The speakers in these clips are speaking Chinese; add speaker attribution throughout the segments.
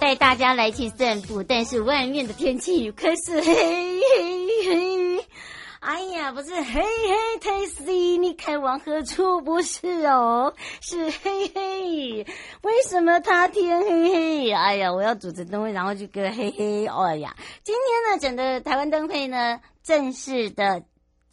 Speaker 1: 带大家来去散步，但是外面的天气可是黑黑黑。哎呀，不是黑黑太细，你开往何处？不是哦，是黑黑。为什么他天黑黑？哎呀，我要主持灯会，然后就个黑黑。哎呀，今天呢，整个台湾灯会呢，正式的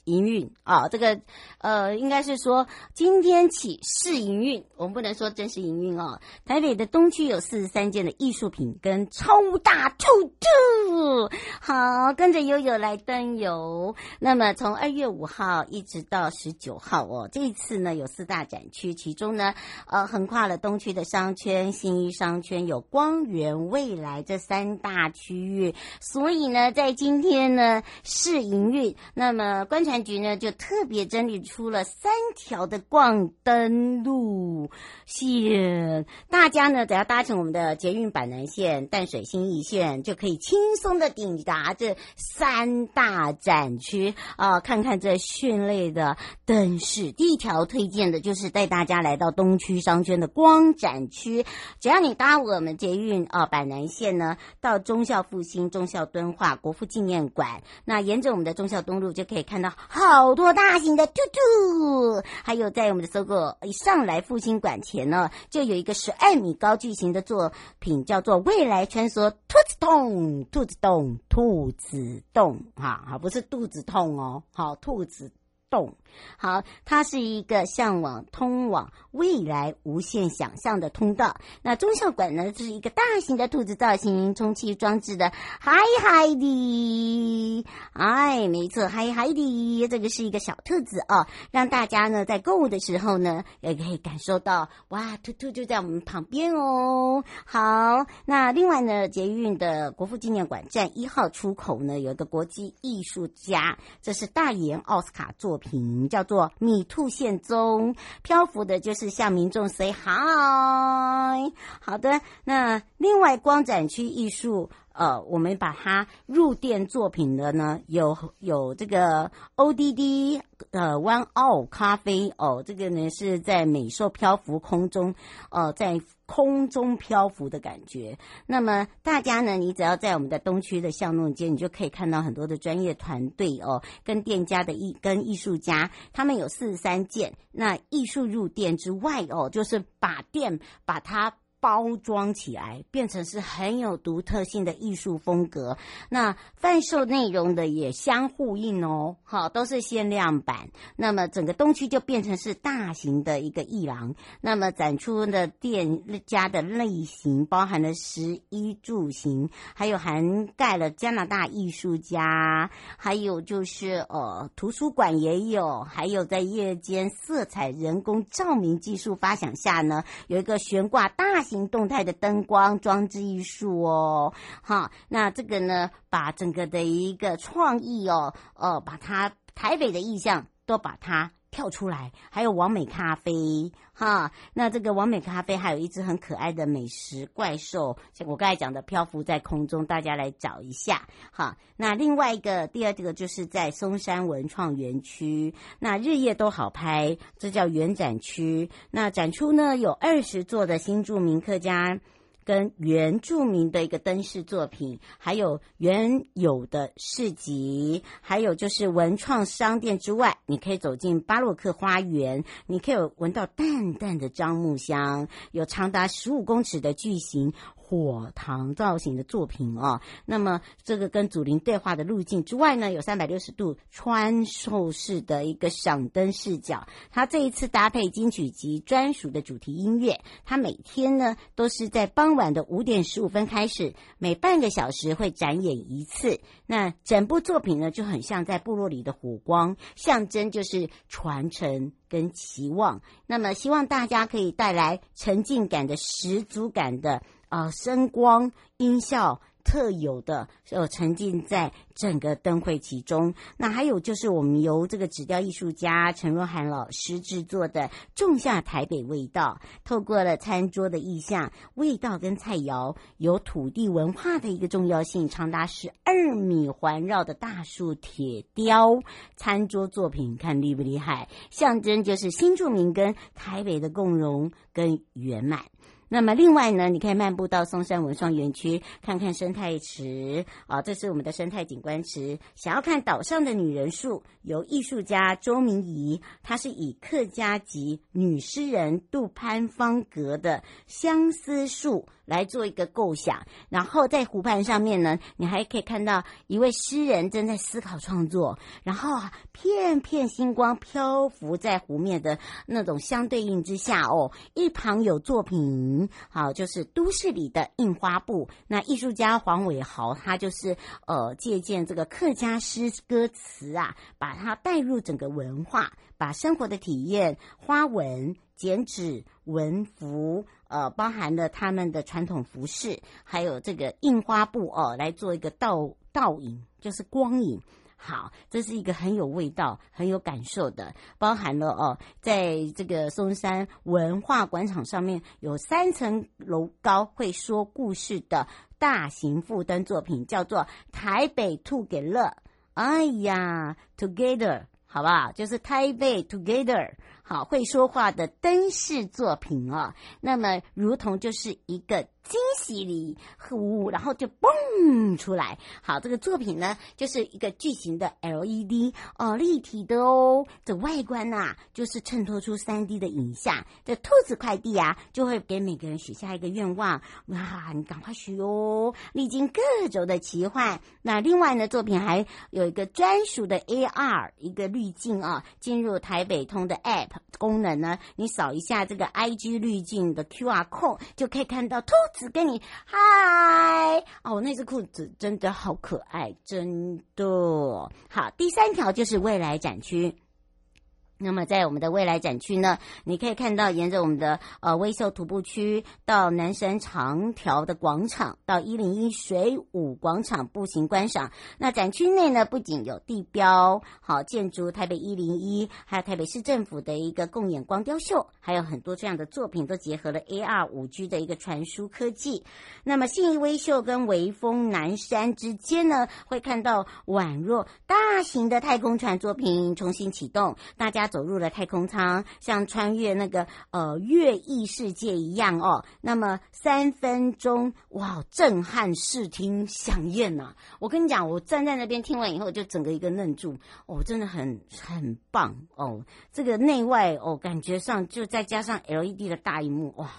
Speaker 1: 营运啊，这个。呃，应该是说今天起试营运，我们不能说正式营运哦。台北的东区有四十三件的艺术品跟超大兔兔，好，跟着悠悠来灯游。那么从二月五号一直到十九号哦，这一次呢有四大展区，其中呢呃横跨了东区的商圈、新一商圈、有光源、未来这三大区域，所以呢在今天呢试营运，那么观察局呢就特别整理。出出了三条的逛灯路线，大家呢只要搭乘我们的捷运板南线、淡水新义线，就可以轻松的抵达这三大展区啊！看看这绚丽的灯饰。第一条推荐的就是带大家来到东区商圈的光展区，只要你搭我们捷运啊板南线呢，到忠孝复兴、忠孝敦化、国父纪念馆，那沿着我们的忠孝东路就可以看到好多大型的就。还有在我们的搜狗一上来复兴馆前呢，就有一个十二米高巨型的作品，叫做“未来穿梭兔子洞”，兔子洞，兔子洞，哈，好，不是肚子痛哦，好，兔子。洞好，它是一个向往通往未来无限想象的通道。那忠孝馆呢，这是一个大型的兔子造型充气装置的，嗨嗨的，哎，没错，嗨嗨的，这个是一个小兔子哦，让大家呢在购物的时候呢，也可以感受到哇，兔兔就在我们旁边哦。好，那另外呢，捷运的国父纪念馆站一号出口呢，有一个国际艺术家，这是大岩奥斯卡作品叫做《米兔现踪》，漂浮的就是向民众 say hi。好的，那另外光展区艺术，呃，我们把它入店作品的呢，有有这个 ODD 呃 One All 咖啡哦，这个呢是在美兽漂浮空中，呃，在。空中漂浮的感觉。那么大家呢，你只要在我们的东区的巷弄街，你就可以看到很多的专业团队哦，跟店家的艺跟艺术家，他们有四十三件。那艺术入店之外哦，就是把店把它包装起来，变成是很有独特性的艺术风格。那贩售内容的也相呼应哦，好，都是限量版。那么整个东区就变成是大型的一个艺廊。那么展出的店家的类型包含了食衣住行，还有涵盖了加拿大艺术家，还有就是呃图书馆也有，还有在夜间色彩人工照明技术发想下呢，有一个悬挂大型。动态的灯光装置艺术哦，哈，那这个呢，把整个的一个创意哦，呃，把它台北的意象都把它跳出来，还有完美咖啡哈，那这个完美咖啡还有一只很可爱的美食怪兽，像我刚才讲的漂浮在空中，大家来找一下哈。那另外一个第二个就是在松山文创园区，那日夜都好拍，这叫原展区。那展出呢有二十座的新住民客家。跟原住民的一个灯饰作品，还有原有的市集，还有就是文创商店之外，你可以走进巴洛克花园，你可以闻到淡淡的樟木香，有长达十五公尺的巨型。火塘造型的作品啊，那么这个跟祖灵对话的路径之外呢，有三百六十度穿透式的一个赏灯视角。它这一次搭配金曲集专属的主题音乐，它每天呢都是在傍晚的五点十五分开始，每半个小时会展演一次。那整部作品呢就很像在部落里的火光，象征就是传承跟期望。那么希望大家可以带来沉浸感的十足感的。啊、声光音效特有的，呃，沉浸在整个灯会其中。那还有就是我们由这个纸雕艺术家陈若涵老师制作的《种下台北味道》，透过了餐桌的意象、味道跟菜肴，有土地文化的一个重要性，长达十二米环绕的大树铁雕餐桌作品，看厉不厉害？象征就是新住民跟台北的共融跟圆满。那么另外呢，你可以漫步到松山文创园区，看看生态池啊，这是我们的生态景观池。想要看岛上的女人树，由艺术家周明仪，她是以客家籍女诗人杜潘芳格的相思树来做一个构想。然后在湖畔上面呢，你还可以看到一位诗人正在思考创作。然后啊，片片星光漂浮在湖面的那种相对应之下哦，一旁有作品。好，就是都市里的印花布。那艺术家黄伟豪，他就是呃借鉴这个客家诗歌词啊，把它带入整个文化，把生活的体验、花纹、剪纸、纹服，呃，包含了他们的传统服饰，还有这个印花布哦，来做一个倒倒影，就是光影。好，这是一个很有味道、很有感受的，包含了哦，在这个松山文化广场上面有三层楼高会说故事的大型负灯作品，叫做《台北 Together》。哎呀，Together，好不好？就是台北 Together，好，会说话的灯饰作品哦。那么，如同就是一个。惊喜里，呼，然后就蹦出来。好，这个作品呢，就是一个巨型的 LED 哦，立体的哦。这外观呐、啊，就是衬托出 3D 的影像。这兔子快递啊，就会给每个人许下一个愿望。哇，你赶快许哦！历经各种的奇幻。那另外呢，作品还有一个专属的 AR 一个滤镜啊，进入台北通的 App 功能呢，你扫一下这个 IG 滤镜的 QR code，就可以看到兔子。只跟你嗨哦，那只裤子真的好可爱，真的好。第三条就是未来展区。那么在我们的未来展区呢，你可以看到沿着我们的呃微秀徒步区到南山长条的广场，到一零一水舞广场步行观赏。那展区内呢，不仅有地标好建筑台北一零一，还有台北市政府的一个共演光雕秀，还有很多这样的作品都结合了 AR 五 G 的一个传输科技。那么信义微秀跟微风南山之间呢，会看到宛若大型的太空船作品重新启动，大家。走入了太空舱，像穿越那个呃月异世界一样哦。那么三分钟哇，震撼视听响宴呐！我跟你讲，我站在那边听完以后，就整个一个愣住哦，真的很很棒哦。这个内外哦，感觉上就再加上 LED 的大荧幕哇。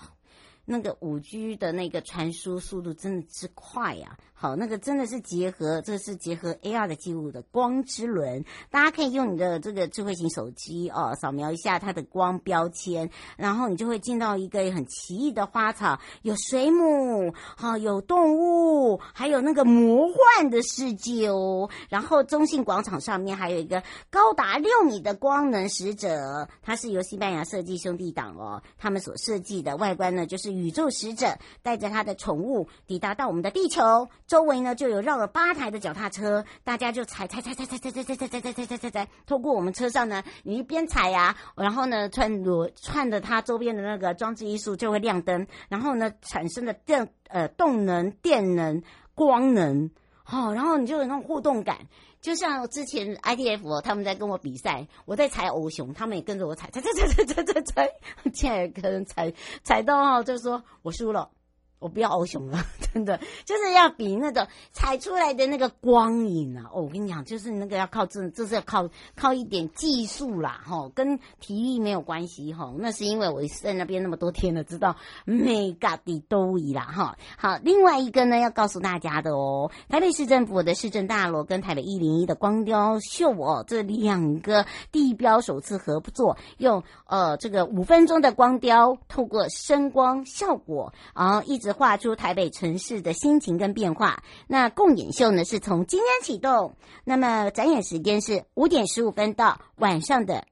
Speaker 1: 那个五 G 的那个传输速度真的之快呀、啊！好，那个真的是结合，这是结合 AR 的记录的光之轮，大家可以用你的这个智慧型手机哦，扫描一下它的光标签，然后你就会进到一个很奇异的花草，有水母，好、哦，有动物，还有那个魔幻的世界哦。然后中信广场上面还有一个高达六米的光能使者，它是由西班牙设计兄弟党哦，他们所设计的外观呢，就是。宇宙使者带着他的宠物抵达到我们的地球，周围呢就有绕了八台的脚踏车，大家就踩踩踩踩踩踩踩踩踩踩踩踩踩踩，透过我们车上呢，你一边踩呀，然后呢串着串着它周边的那个装置艺术就会亮灯，然后呢产生的电呃动能、电能、光能，好，然后你就有那种互动感。就像之前 IDF 他们在跟我比赛，我在踩欧熊，他们也跟着我踩踩踩踩踩踩踩，现在可能踩踩到就说我输了。我不要欧熊了，真的就是要比那个踩出来的那个光影啊！哦，我跟你讲，就是那个要靠这，这是要靠靠一点技术啦，哈，跟体力没有关系哈。那是因为我在那边那么多天了，知道每个地都一啦，哈。好，另外一个呢，要告诉大家的哦，台北市政府的市政大楼跟台北一零一的光雕秀哦，这两个地标首次合作，用呃这个五分钟的光雕，透过声光效果，然后一直。画出台北城市的心情跟变化。那共演秀呢，是从今天启动，那么展演时间是五点十五分到晚上的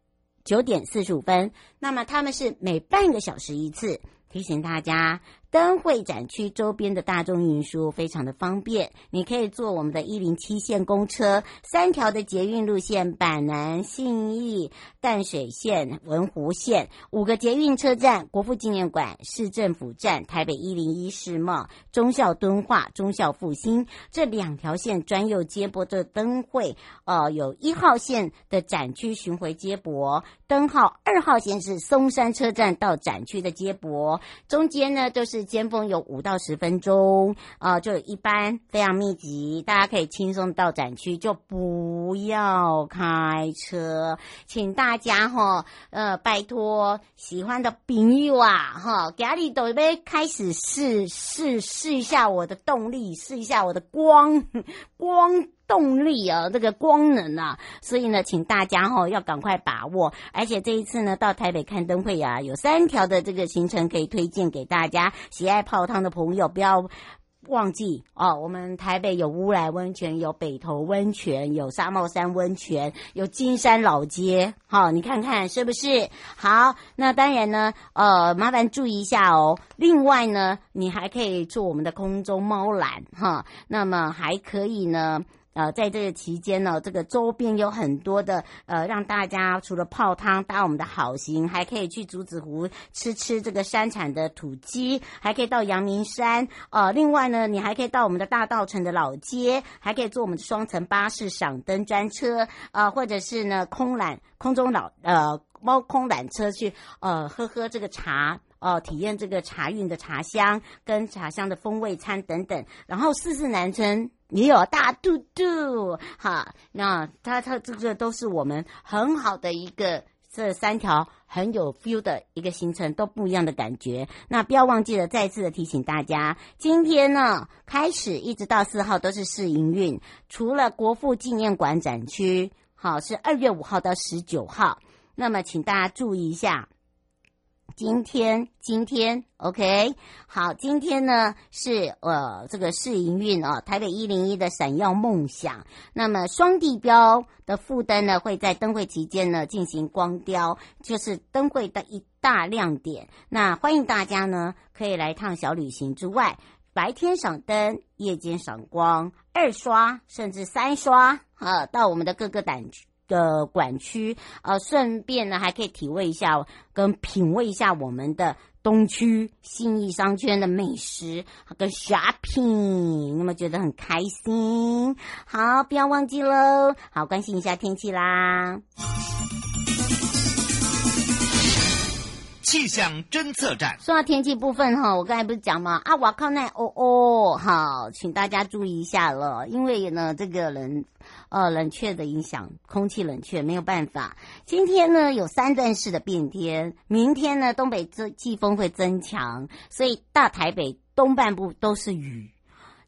Speaker 1: 九点四十五分。那么他们是每半个小时一次，提醒大家。灯会展区周边的大众运输非常的方便，你可以坐我们的一零七线公车，三条的捷运路线，板南、信义、淡水线、文湖线，五个捷运车站，国父纪念馆、市政府站、台北一零一世贸、忠孝敦化、忠孝复兴这两条线专用接驳的灯会。呃，有一号线的展区巡回接驳，灯号二号线是松山车站到展区的接驳，中间呢都是。尖峰有五到十分钟啊、呃，就一般非常密集，大家可以轻松到展区，就不要开车，请大家哈呃拜托喜欢的朋友啊哈，家里都备开始试试试一下我的动力，试一下我的光 光。动力啊，这个光能啊，所以呢，请大家哈、要赶快把握。而且这一次呢，到台北看灯会啊，有三条的这个行程可以推荐给大家。喜爱泡汤的朋友不要忘记哦，我们台北有乌来温泉，有北投温泉，有沙帽山温泉，有金山老街。哈、你看看是不是？好，那当然呢，呃，麻烦注意一下哦。另外呢，你还可以坐我们的空中猫缆哈，那么还可以呢。呃，在这个期间呢，这个周边有很多的呃，让大家除了泡汤搭我们的好行，还可以去竹子湖吃吃这个山产的土鸡，还可以到阳明山。呃，另外呢，你还可以到我们的大道城的老街，还可以坐我们的双层巴士赏灯专车，呃，或者是呢空缆空中老呃猫空缆车去呃喝喝这个茶。哦，体验这个茶韵的茶香跟茶香的风味餐等等，然后四四南村也有大肚肚，哈，那它它这个都是我们很好的一个这三条很有 feel 的一个行程，都不一样的感觉。那不要忘记了，再次的提醒大家，今天呢开始一直到四号都是试营运，除了国父纪念馆展区，好是二月五号到十九号，那么请大家注意一下。今天，今天，OK，好，今天呢是呃这个试营运哦，台北一零一的闪耀梦想。那么双地标的副灯呢会在灯会期间呢进行光雕，就是灯会的一大亮点。那欢迎大家呢可以来趟小旅行之外，白天赏灯，夜间赏光，二刷甚至三刷啊，到我们的各个展区。的管区，呃，顺便呢还可以体味一下跟品味一下我们的东区信义商圈的美食跟 shopping，那么觉得很开心。好，不要忘记喽。好，关心一下天气啦。
Speaker 2: 气象侦测站。
Speaker 1: 说到天气部分哈，我刚才不是讲吗？啊，我靠那哦哦，好，请大家注意一下了，因为呢，这个冷呃冷却的影响，空气冷却没有办法。今天呢有三段式的变天，明天呢东北这季风会增强，所以大台北东半部都是雨。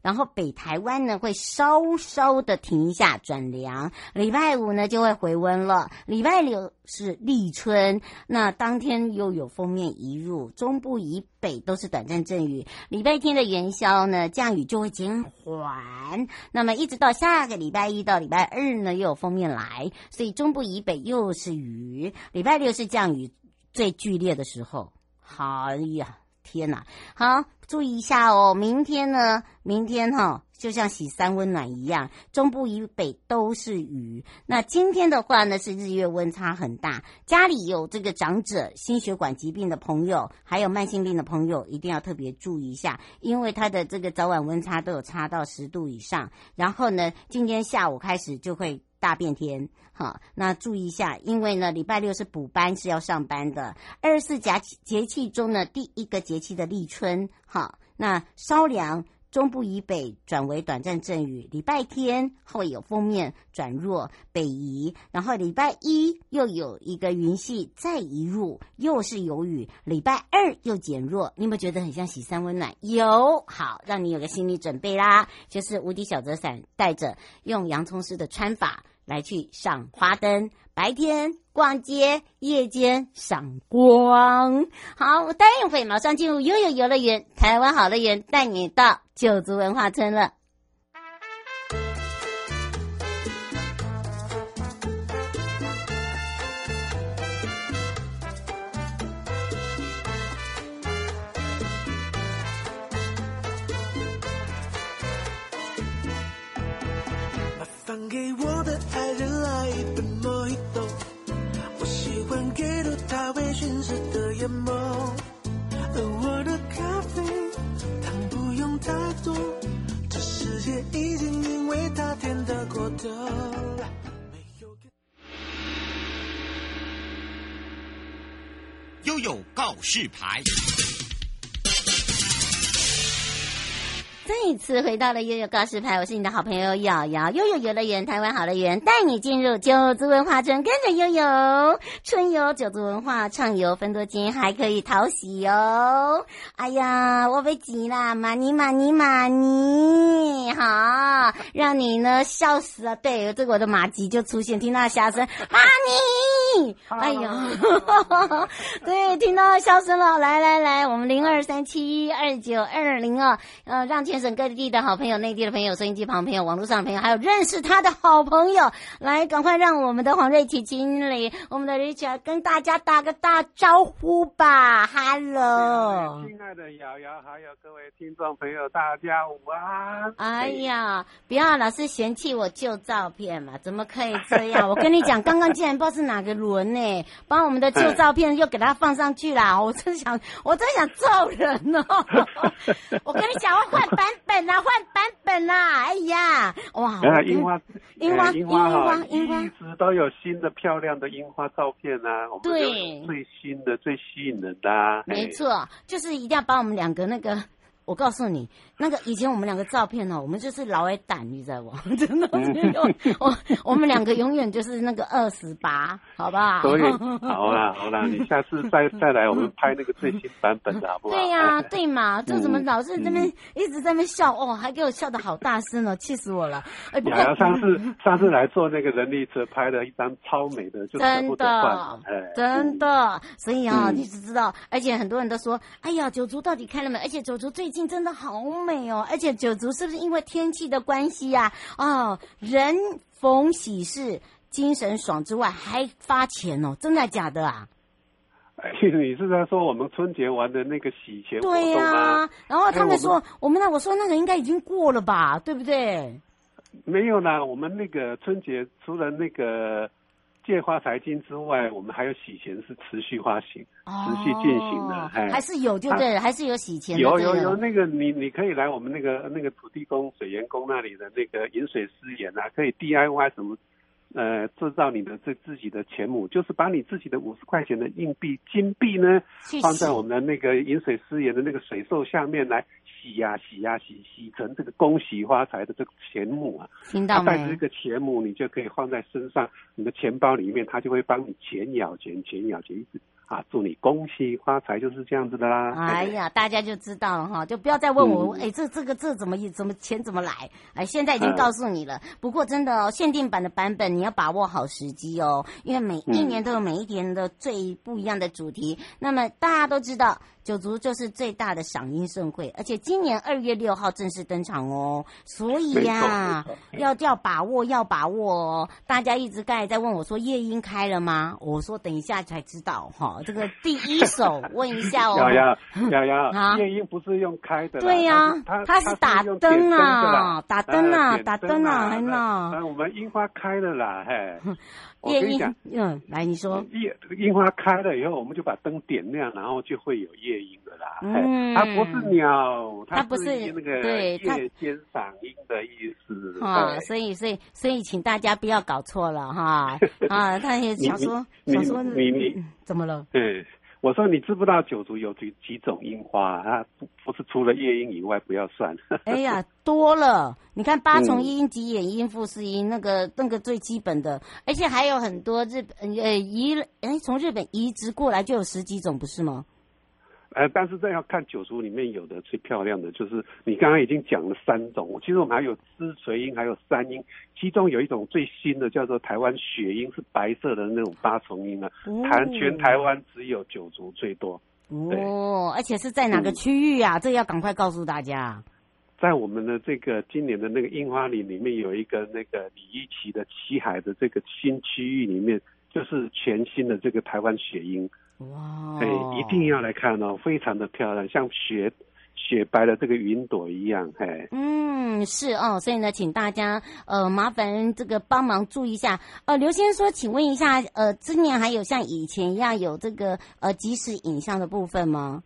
Speaker 1: 然后北台湾呢会稍稍的停一下转凉，礼拜五呢就会回温了。礼拜六是立春，那当天又有锋面移入，中部以北都是短暂阵雨。礼拜天的元宵呢，降雨就会减缓。那么一直到下个礼拜一到礼拜二呢，又有锋面来，所以中部以北又是雨。礼拜六是降雨最剧烈的时候。哎呀！天呐，好，注意一下哦。明天呢，明天哈、哦，就像洗三温暖一样，中部以北都是雨。那今天的话呢，是日月温差很大，家里有这个长者、心血管疾病的朋友，还有慢性病的朋友，一定要特别注意一下，因为它的这个早晚温差都有差到十度以上。然后呢，今天下午开始就会。大变天，好，那注意一下，因为呢，礼拜六是补班是要上班的。二十四节节气中呢，第一个节气的立春，好，那稍凉，中部以北转为短暂阵雨。礼拜天会有锋面转弱北移，然后礼拜一又有一个云系再移入，又是有雨。礼拜二又减弱，你有没有觉得很像喜三温暖？有，好，让你有个心理准备啦，就是无敌小折伞带着，用洋葱式的穿法。来去赏花灯，白天逛街，夜间赏光。好，我答应会马上进入悠悠游乐园，台湾好乐园，带你到九族文化村了。给我的爱人来一杯莫吉托，我喜欢给了他微醺时的眼眸，而我的咖啡糖不用太多，这世界已经因为他甜得过头。
Speaker 2: 悠悠告示牌。
Speaker 1: 再一次回到了悠悠告示牌，我是你的好朋友瑶瑶。悠悠游乐园，台湾好乐园，带你进入九族文化村，跟着悠悠春游九族文化畅游分多金，还可以讨喜哟。哎呀，我被挤啦，玛尼玛尼玛尼，好，让你呢笑死了。对，这个我的马吉就出现，听到笑声，玛尼，哎呀，对，听到笑声了，来来来，我们零二三七二九二零二，呃，让全。省各地的好朋友、内地的朋友、收音机旁朋友、网络上的朋友，还有认识他的好朋友，来，赶快让我们的黄瑞琪经理、我们的 Richard 跟大家打个大招呼吧！Hello，
Speaker 3: 亲爱的瑶瑶，还有各位听众朋友，大家午安！
Speaker 1: 哎呀，不要老是嫌弃我旧照片嘛，怎么可以这样？我跟你讲，刚刚竟然不知道是哪个轮呢，把我们的旧照片又给他放上去啦，我真想，我真想揍人哦！我跟你讲，我换版。版本啊，换版本啦！哎呀，哇！
Speaker 3: 樱花，
Speaker 1: 樱花，樱花，樱花，
Speaker 3: 一直都有新的漂亮的樱花照片啊！
Speaker 1: 对，
Speaker 3: 最新的、最吸引人的啊！
Speaker 1: 没错，就是一定要把我们两个那个。我告诉你，那个以前我们两个照片呢，我们就是老爱胆，你知道不？真的，我 我们两个永远就是那个二十八，好不好？
Speaker 3: 所以 好啦好啦，你下次再再来，我们拍那个最新版本的好不好？
Speaker 1: 对呀、啊，对嘛，就怎么老是这边、嗯、一直在那边笑哦，还给我笑的好大声哦，气死我了！哎，不过
Speaker 3: 上次上次来做那个人力车，拍了一张超美的，就真的，哎，
Speaker 1: 真的。所以啊，你只知道，而且很多人都说，哎呀，九族到底开了没？而且九族最近。真的好美哦，而且九族是不是因为天气的关系呀、啊？哦，人逢喜事精神爽之外，还发钱哦，真的假的啊？
Speaker 3: 你是在说我们春节玩的那个洗钱活动吗？对呀、啊，
Speaker 1: 然后他们说，我们，我们那我说那个应该已经过了吧，对不对？
Speaker 3: 没有啦，我们那个春节除了那个。借花财经之外，我们还有洗钱是持续发行、哦、持续进行的，
Speaker 1: 还是有就对了，还是有洗钱的。
Speaker 3: 有有有那个你你可以来我们那个那个土地公、水源公那里的那个饮水思源啊，可以 DIY 什么呃制造你的这自己的钱母，就是把你自己的五十块钱的硬币、金币呢，放在我们的那个饮水思源的那个水兽下面来洗呀、啊、洗呀、啊、洗，洗成这个恭喜发财的这个钱母啊。
Speaker 1: 听到没？
Speaker 3: 带着这个钱母，你就可以放在身上，你的钱包里面，它就会帮你钱咬钱，钱咬钱，一直。啊，祝你恭喜发财，就是这样子的啦。
Speaker 1: 哎呀，大家就知道了哈，就不要再问我，哎、嗯，这这个这怎么怎么钱怎么来？哎，现在已经告诉你了。嗯、不过真的哦，限定版的版本你要把握好时机哦，因为每一年都有每一年的最不一样的主题。嗯、那么大家都知道。九族就是最大的赏樱盛会，而且今年二月六号正式登场哦，所以呀、啊，要要把握，要把握哦。大家一直刚才在问我说夜莺开了吗？我说等一下才知道哈、哦。这个第一手问一下哦。瑶
Speaker 3: 瑶瑶瑶，夜莺不是用开的，
Speaker 1: 对呀、啊，它它是打灯啊，打灯啊，打灯啊，很
Speaker 3: 好。那我们樱花开了啦，嘿。
Speaker 1: 夜莺，嗯，来你说，
Speaker 3: 夜樱花开了以后，我们就把灯点亮，然后就会有夜樱的啦。嗯，它不是鸟，它不是那个对夜间赏音的意思。
Speaker 1: 啊，所以所以所以，请大家不要搞错了哈。啊，他也想说想说
Speaker 3: 你你
Speaker 1: 怎么了？
Speaker 3: 对。我说你知不知道九族有几几种樱花啊？不不是除了夜莺以外不要算。
Speaker 1: 哎呀，多了！你看八重樱、吉野樱、富士樱，那个那个最基本的，而且还有很多日本呃移哎从日本移植过来就有十几种，不是吗？
Speaker 3: 呃，但是这要看九族里面有的最漂亮的，就是你刚刚已经讲了三种，其实我们还有枝垂樱，还有山樱，其中有一种最新的叫做台湾雪樱，是白色的那种八重樱啊，台、哦、全台湾只有九族最多。
Speaker 1: 哦，而且是在哪个区域啊？嗯、这要赶快告诉大家。
Speaker 3: 在我们的这个今年的那个樱花林里面，有一个那个李一琦的旗海的这个新区域里面，就是全新的这个台湾雪樱。哇！哎，一定要来看哦，非常的漂亮，像雪雪白的这个云朵一样，嘿。嗯，
Speaker 1: 是哦，所以呢，请大家呃麻烦这个帮忙注意一下。呃，刘先生说，请问一下，呃，今年还有像以前一样有这个呃即时影像的部分吗？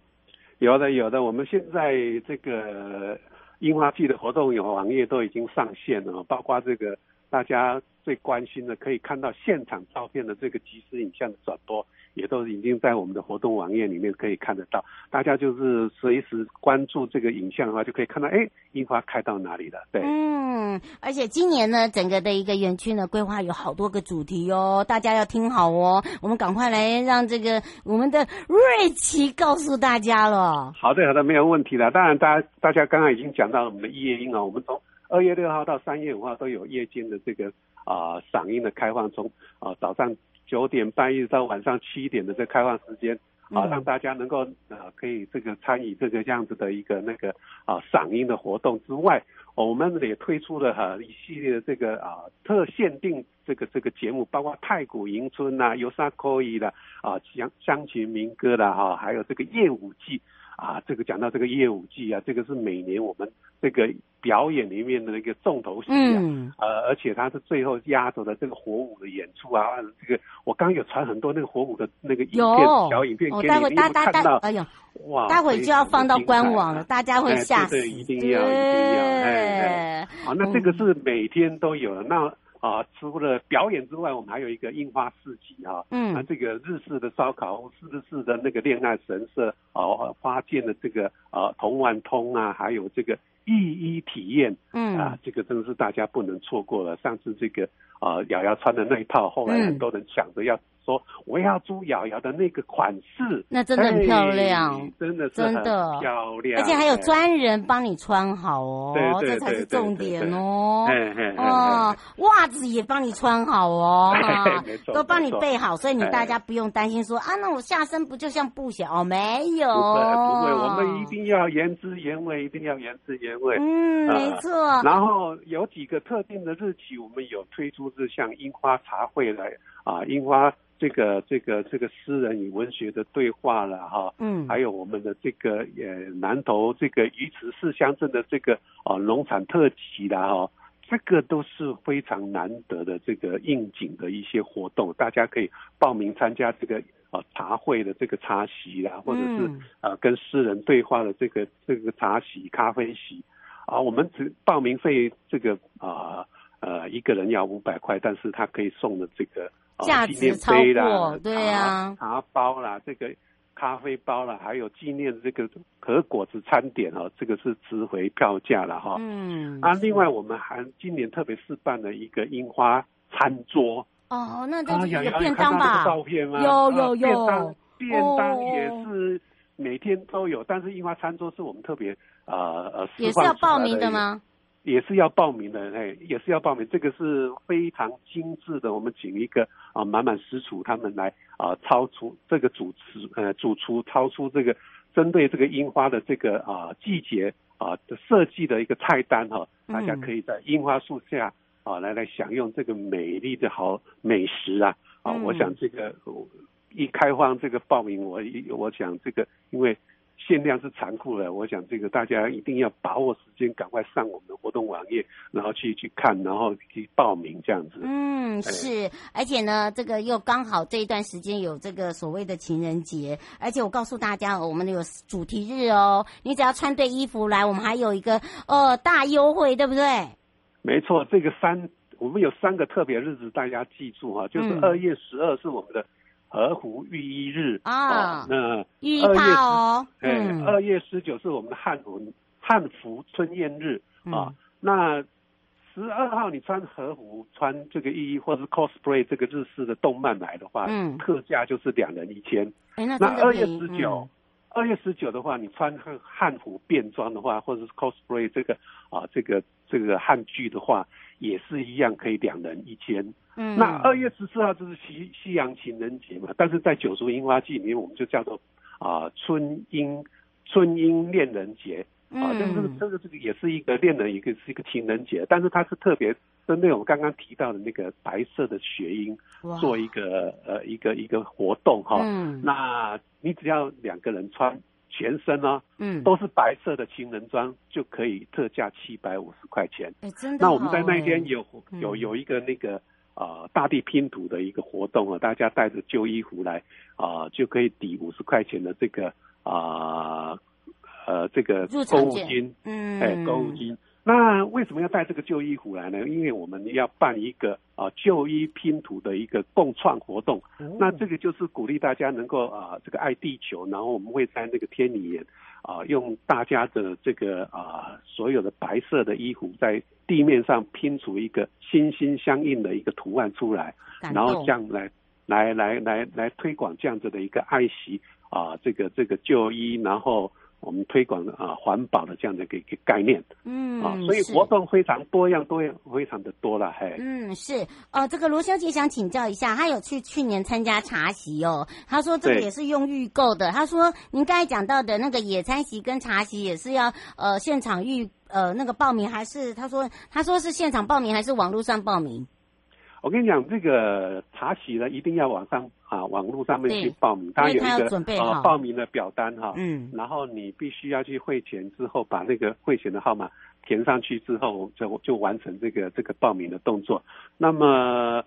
Speaker 3: 有的，有的。我们现在这个樱花季的活动有网页都已经上线了，包括这个大家最关心的，可以看到现场照片的这个即时影像的转播。也都已经在我们的活动网页里面可以看得到，大家就是随时关注这个影像的话，就可以看到，哎，樱花开到哪里了？对，
Speaker 1: 嗯，而且今年呢，整个的一个园区呢，规划有好多个主题哦，大家要听好哦。我们赶快来让这个我们的瑞奇告诉大家了。
Speaker 3: 好的，好的，没有问题的。当然，大家大家刚刚已经讲到了我们的夜樱啊，我们从二月六号到三月五号都有夜间的这个啊赏樱的开放，从啊早上。九点半一直到晚上七点的这开放时间，啊，让大家能够呃可以这个参与这个这样子的一个那个啊赏樱的活动之外，我们也推出了哈一系列的这个啊特限定这个这个节目，包括太古迎春呐、有啥可以的啊乡乡情民歌啦哈，还有这个夜舞季。啊，这个讲到这个夜舞季啊，这个是每年我们这个表演里面的那个重头戏啊，嗯、呃，而且它是最后压轴的这个火舞的演出啊，这个我刚有传很多那个火舞的那个影片小影片给你，
Speaker 1: 待会大
Speaker 3: 大看到，
Speaker 1: 哎呦，哇，待会就要放到官网了，啊、大家会吓死，
Speaker 3: 对，一定要，一定要，哎哎，好，那这个是每天都有的，那。啊，除了表演之外，我们还有一个樱花市集啊。嗯。啊这个日式的烧烤，日式的那个恋爱神社啊，花见的这个啊，童玩通啊，还有这个一一体验。嗯。啊，这个真的是大家不能错过了。上次这个啊，瑶瑶穿的那一套，后来很多人抢着要。说我要租瑶瑶的那个款式，
Speaker 1: 那真的很漂亮，
Speaker 3: 哎、真的是很漂亮，
Speaker 1: 而且还有专人帮你穿好哦，对这才是重点哦。哦，袜子也帮你穿好哦，都帮你备好，所以你大家不用担心说啊，那我下身不就像布鞋哦？没有，
Speaker 3: 不会，不会，我们一定要原汁原味，一定要原汁原味。
Speaker 1: 嗯，没错。
Speaker 3: 然后有几个特定的日期，我们有推出，是像樱花茶会来啊，樱花。这个这个这个诗人与文学的对话了哈，嗯，还有我们的这个呃南投这个鱼池市乡镇的这个啊农产特辑啦哈，这个都是非常难得的这个应景的一些活动，大家可以报名参加这个啊茶会的这个茶席啦，或者是啊跟诗人对话的这个这个茶席咖啡席。啊，我们只报名费这个啊。呃一个人要五百块，但是他可以送的这个
Speaker 1: 价值超过，对啊，
Speaker 3: 茶包啦，这个咖啡包啦，还有纪念这个和果子餐点哦，这个是值回票价了哈。嗯，啊，另外我们还今年特别示办了一个樱花餐桌。
Speaker 1: 哦，那这有便当吧？
Speaker 3: 照片吗？
Speaker 1: 有有有，
Speaker 3: 便当也是每天都有，但是樱花餐桌是我们特别呃呃，
Speaker 1: 也是要报名的吗？
Speaker 3: 也是要报名的，哎，也是要报名。这个是非常精致的，我们请一个啊满满师厨他们来啊超出这个主持呃主厨超出这个针对这个樱花的这个啊季节啊的设计的一个菜单哈，大家可以在樱花树下啊来来享用这个美丽的好美食啊啊！我想这个一开放这个报名，我我想这个因为。限量是残酷的，我想这个大家一定要把握时间，赶快上我们的活动网页，然后去去看，然后去报名这样子。
Speaker 1: 嗯，是，而且呢，这个又刚好这一段时间有这个所谓的情人节，而且我告诉大家，我们有主题日哦，你只要穿对衣服来，我们还有一个呃大优惠，对不对？
Speaker 3: 没错，这个三我们有三个特别日子，大家记住哈，就是二月十二是我们的。嗯和服浴衣日
Speaker 1: 啊，
Speaker 3: 那
Speaker 1: 浴衣趴哦，
Speaker 3: 哎，二月十九是我们的汉服汉服春宴日啊。那十二号你穿和服穿这个浴衣或者是 cosplay 这个日式的动漫来的话，嗯，特价就是两人一千。那二月十九，二月十九的话，你穿汉汉服便装的话，或者是 cosplay 这个啊这个这个汉剧的话，也是一样可以两人一千。嗯，那二月十四号就是西西洋情人节嘛，但是在九族樱花季里面，我们就叫做啊春樱春樱恋人节啊，这个这个这个也是一个恋人，一个是一个情人节，但是它是特别针对我们刚刚提到的那个白色的雪樱做一个呃一个一个活动哈。嗯，那你只要两个人穿全身呢，嗯，都是白色的情人装，就可以特价七百五十块钱。
Speaker 1: 哎，真的。
Speaker 3: 那我们在那一天有有有一个那个。啊、呃，大地拼图的一个活动啊，大家带着旧衣服来啊、呃，就可以抵五十块钱的这个啊呃，呃这个购物金，嗯，哎，购物金。那为什么要带这个旧衣服来呢？因为我们要办一个啊旧衣拼图的一个共创活动。哦、那这个就是鼓励大家能够啊这个爱地球，然后我们会在那个天里面啊用大家的这个啊所有的白色的衣服在地面上拼出一个心心相印的一个图案出来，然后这样来来来来来推广这样子的一个爱惜啊这个这个就医，然后。我们推广啊环保的这样的一个一个概念，嗯啊，所以活动非常多样多样，非常的多了，嘿。嗯，
Speaker 1: 是呃，这个罗小姐想请教一下，她有去去年参加茶席哦，她说这个也是用预购的。她说您刚才讲到的那个野餐席跟茶席也是要呃现场预呃那个报名，还是她说她说是现场报名还是网络上报名？
Speaker 3: 我跟你讲，这个茶席呢，一定要网上啊，网络上面去报名。他有一个呃报名的表单哈，嗯，然后你必须要去汇钱之后，把那个汇钱的号码填上去之后，就就完成这个这个报名的动作。那么，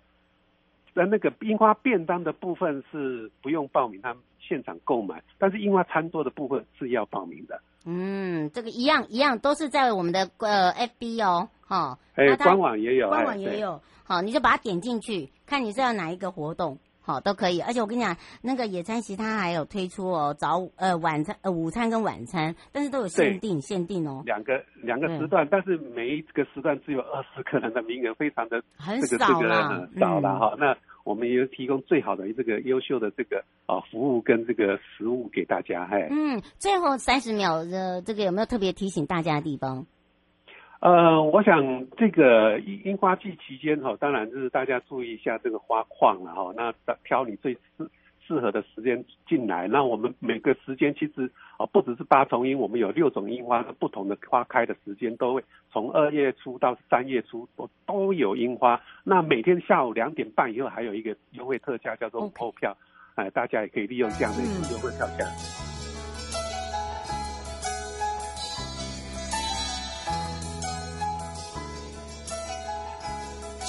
Speaker 3: 在那个樱花便当的部分是不用报名，他们现场购买。但是樱花餐桌的部分是要报名的。
Speaker 1: 嗯，这个一样一样，都是在我们的呃 FB 哦，哈，
Speaker 3: 哎，官网也有，
Speaker 1: 官网也有。好，你就把它点进去，看你是要哪一个活动，好都可以。而且我跟你讲，那个野餐席它还有推出哦，早呃晚餐呃午餐跟晚餐，但是都有限定限定哦。
Speaker 3: 两个两个时段，但是每一个时段只有二十个人的名额，非常的
Speaker 1: 很少了，
Speaker 3: 少了哈。那我们也提供最好的这个优秀的这个啊服务跟这个食物给大家。嘿，
Speaker 1: 嗯，最后三十秒的这个有没有特别提醒大家的地方？
Speaker 3: 呃，我想这个樱樱花季期间哈，当然就是大家注意一下这个花况了哈。那挑你最适适合的时间进来。那我们每个时间其实啊，不只是八重樱，我们有六种樱花不同的花开的时间，都会从二月初到三月初都都有樱花。那每天下午两点半以后还有一个优惠特价叫做购票，哎，大家也可以利用这样的一个优惠票价。